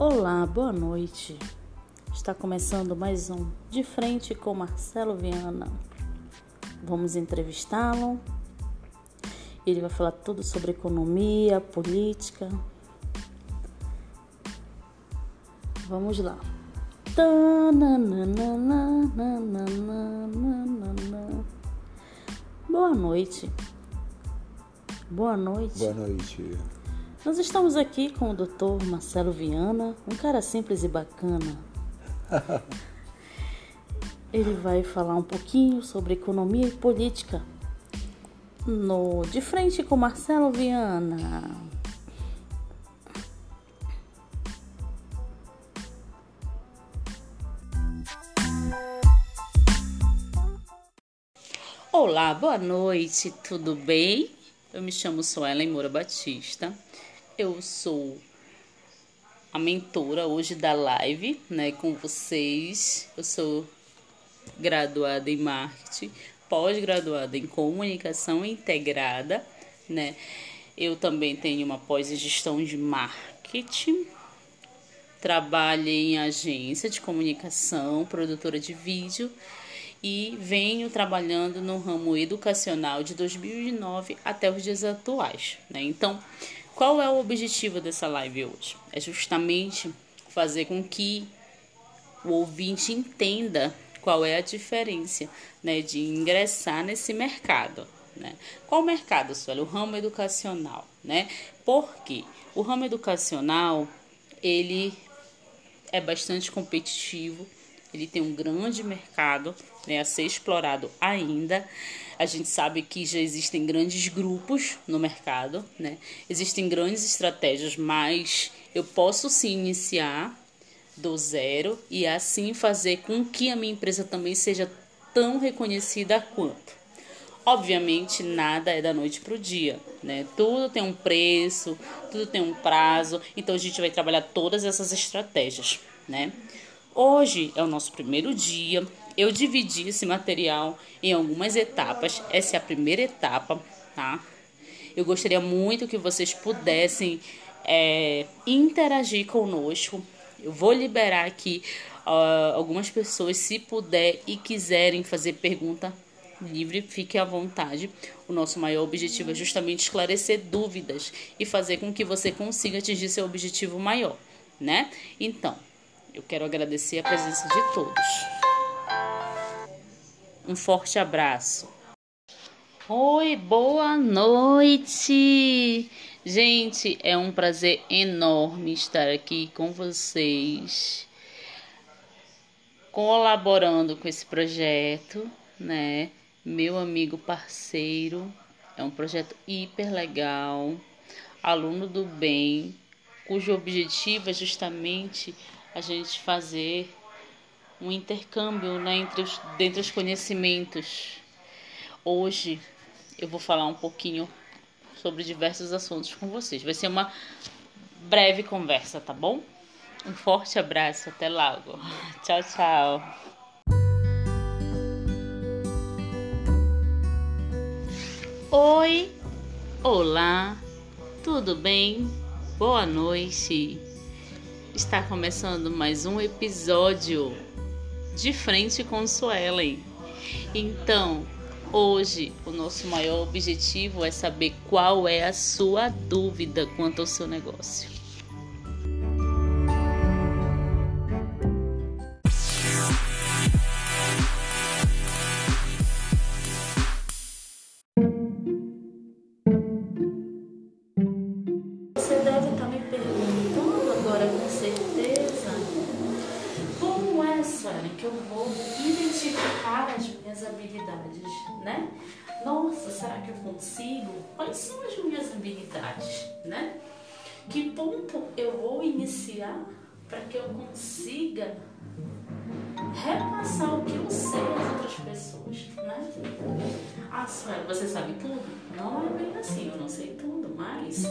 Olá, boa noite. Está começando mais um De Frente com Marcelo Viana. Vamos entrevistá-lo. Ele vai falar tudo sobre economia, política. Vamos lá. Boa noite. Boa noite. Boa noite. Nós estamos aqui com o Dr. Marcelo Viana, um cara simples e bacana. Ele vai falar um pouquinho sobre economia e política no De Frente com Marcelo Viana. Olá, boa noite, tudo bem? Eu me chamo Suelen Moura Batista eu sou a mentora hoje da live, né, com vocês. Eu sou graduada em marketing, pós-graduada em comunicação integrada, né? Eu também tenho uma pós em gestão de marketing. Trabalho em agência de comunicação, produtora de vídeo e venho trabalhando no ramo educacional de 2009 até os dias atuais, né? Então, qual é o objetivo dessa live hoje? É justamente fazer com que o ouvinte entenda qual é a diferença né, de ingressar nesse mercado. Né? Qual mercado, Sueli? O ramo educacional. Né? Porque o ramo educacional ele é bastante competitivo, ele tem um grande mercado né, a ser explorado ainda. A gente sabe que já existem grandes grupos no mercado, né? Existem grandes estratégias, mas eu posso sim iniciar do zero e assim fazer com que a minha empresa também seja tão reconhecida quanto. Obviamente, nada é da noite para o dia, né? Tudo tem um preço, tudo tem um prazo, então a gente vai trabalhar todas essas estratégias, né? Hoje é o nosso primeiro dia, eu dividi esse material em algumas etapas. Essa é a primeira etapa, tá? Eu gostaria muito que vocês pudessem é, interagir conosco. Eu vou liberar aqui uh, algumas pessoas, se puder e quiserem fazer pergunta livre, fique à vontade. O nosso maior objetivo é justamente esclarecer dúvidas e fazer com que você consiga atingir seu objetivo maior, né? Então, eu quero agradecer a presença de todos. Um forte abraço. Oi, boa noite! Gente, é um prazer enorme estar aqui com vocês, colaborando com esse projeto, né? Meu amigo parceiro, é um projeto hiper legal, aluno do bem, cujo objetivo é justamente a gente fazer um intercâmbio né, entre, os, entre os conhecimentos. Hoje eu vou falar um pouquinho sobre diversos assuntos com vocês. Vai ser uma breve conversa, tá bom? Um forte abraço, até logo. Tchau, tchau. Oi, olá, tudo bem? Boa noite. Está começando mais um episódio de frente com Suelen. Então, hoje o nosso maior objetivo é saber qual é a sua dúvida quanto ao seu negócio. Consigo quais são as minhas habilidades, né? Que ponto eu vou iniciar para que eu consiga repassar o que eu sei às outras pessoas, né? Ah, Suela, você sabe tudo? Não é bem assim, eu não sei tudo, mas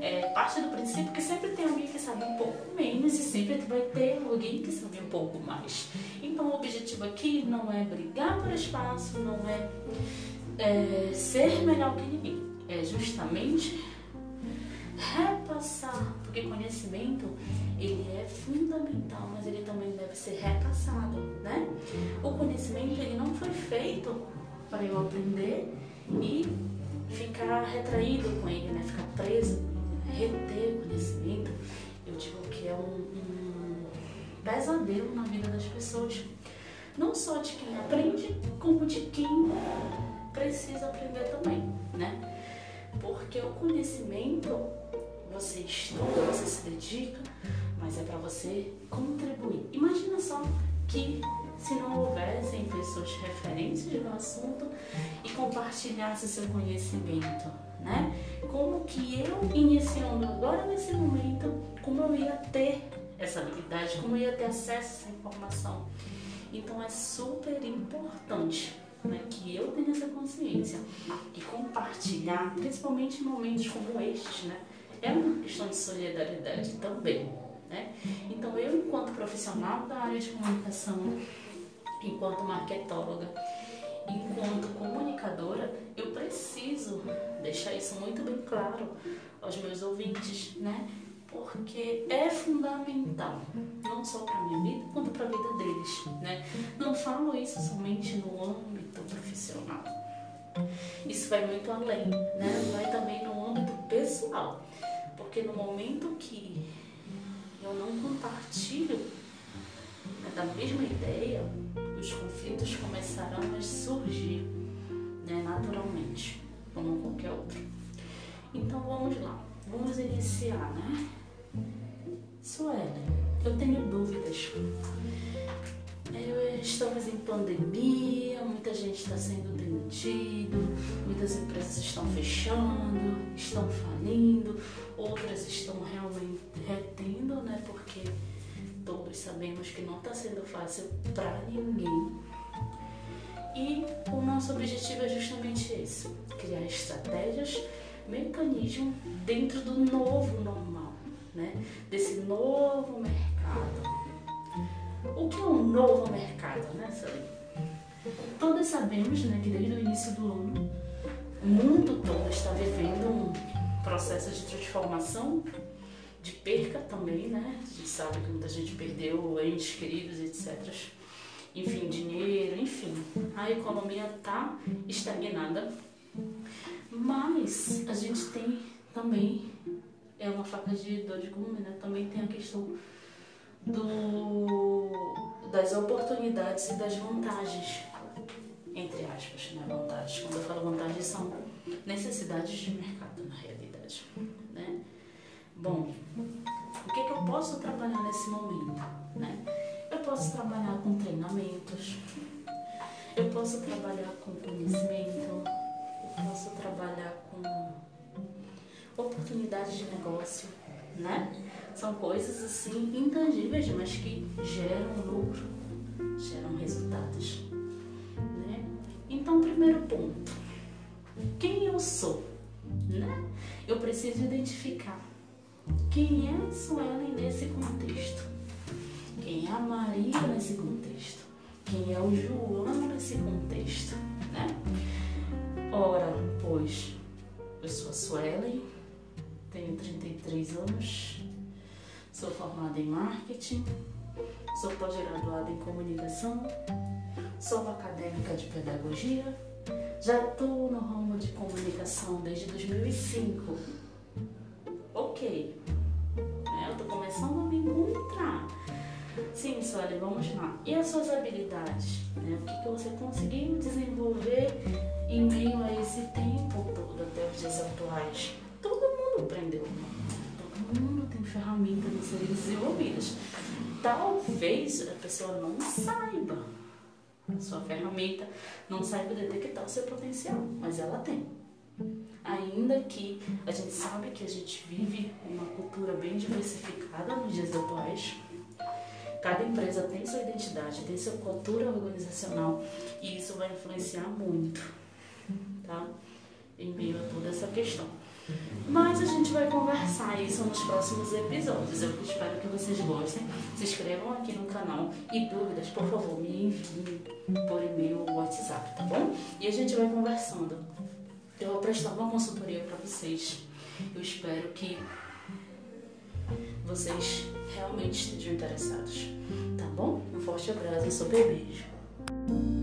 é parte do princípio que sempre tem alguém que sabe um pouco menos e sempre vai ter alguém que sabe um pouco mais. Então o objetivo aqui não é brigar por espaço, não é é, ser melhor que ninguém. É justamente repassar, porque conhecimento ele é fundamental, mas ele também deve ser repassado, né? O conhecimento ele não foi feito para eu aprender e ficar retraído com ele, né? Ficar preso, reter conhecimento. Eu digo que é um pesadelo na vida das pessoas, não só de quem aprende, como de quem precisa aprender também, né? Porque o conhecimento você estuda, você se dedica, mas é para você contribuir. Imagina só que se não houvessem pessoas referentes no assunto e compartilhasse seu conhecimento, né? Como que eu, iniciando agora nesse momento, como eu ia ter essa habilidade, como ia ter acesso a essa informação. Então é super importante né, que eu tenha essa consciência e compartilhar, principalmente em momentos como estes, né? É uma questão de solidariedade também. Né? Então, eu, enquanto profissional da área de comunicação, enquanto marketóloga, enquanto comunicadora, eu preciso deixar isso muito bem claro aos meus ouvintes, né? Porque é fundamental, não só para minha vida, quanto para a vida deles, né? Não falo isso somente no âmbito profissional. Isso vai muito além, né? Vai também no âmbito pessoal. Porque no momento que eu não compartilho né, da mesma ideia, os conflitos começarão a surgir né, naturalmente, como qualquer outro. Então vamos lá, vamos iniciar, né? Suelen, eu tenho dúvidas. Eu, estamos em pandemia, muita gente está sendo demitido, muitas empresas estão fechando, estão falindo, outras estão realmente retendo, né? Porque todos sabemos que não está sendo fácil para ninguém. E o nosso objetivo é justamente esse: criar estratégias, mecanismos dentro do novo normal, né? Desse novo mercado. O que é um novo mercado, né, Sally? Todos sabemos né, que desde o início do ano o mundo todo está vivendo um processo de transformação, de perca também, né? A gente sabe que muita gente perdeu entes queridos, etc. Enfim, dinheiro, enfim. A economia está estagnada, mas a gente tem também, é uma faca de dor de gume, né? Também tem a questão do, das oportunidades e das vantagens, entre aspas, né? Vantagens. Quando eu falo vantagens, são necessidades de mercado, na realidade. Né? Bom, o que, é que eu posso trabalhar nesse momento? Né? Eu posso trabalhar com treinamentos, eu posso trabalhar com conhecimento, eu posso trabalhar com oportunidades de negócio, né? São coisas assim intangíveis, mas que geram lucro, geram resultados. Né? Então, primeiro ponto: quem eu sou? Né? Eu preciso identificar quem é Suelen nesse contexto, quem é a Maria nesse contexto, quem é o João nesse contexto. Né? Ora, pois, eu sou a Suelen, tenho 33 anos, Sou formada em marketing, sou pós-graduada em comunicação, sou acadêmica de pedagogia, já estou no ramo de comunicação desde 2005. Ok, é, eu estou começando a me encontrar. Sim, Sueli, vamos lá. E as suas habilidades? Né? O que, que você conseguiu desenvolver em meio a esse tempo todo até os dias atuais? Ferramentas a serem desenvolvidas. Talvez a pessoa não saiba a sua ferramenta, não saiba detectar o seu potencial, mas ela tem. Ainda que a gente sabe que a gente vive uma cultura bem diversificada nos dias atuais, cada empresa tem sua identidade, tem sua cultura organizacional e isso vai influenciar muito, tá? Em meio a toda essa questão. Mas a gente vai conversar isso nos próximos episódios. Eu espero que vocês gostem. Se inscrevam aqui no canal e dúvidas, por favor, me enviem por e-mail ou WhatsApp, tá bom? E a gente vai conversando. Eu vou prestar uma consultoria para vocês Eu espero que vocês realmente estejam interessados. Tá bom? Um forte abraço e super beijo.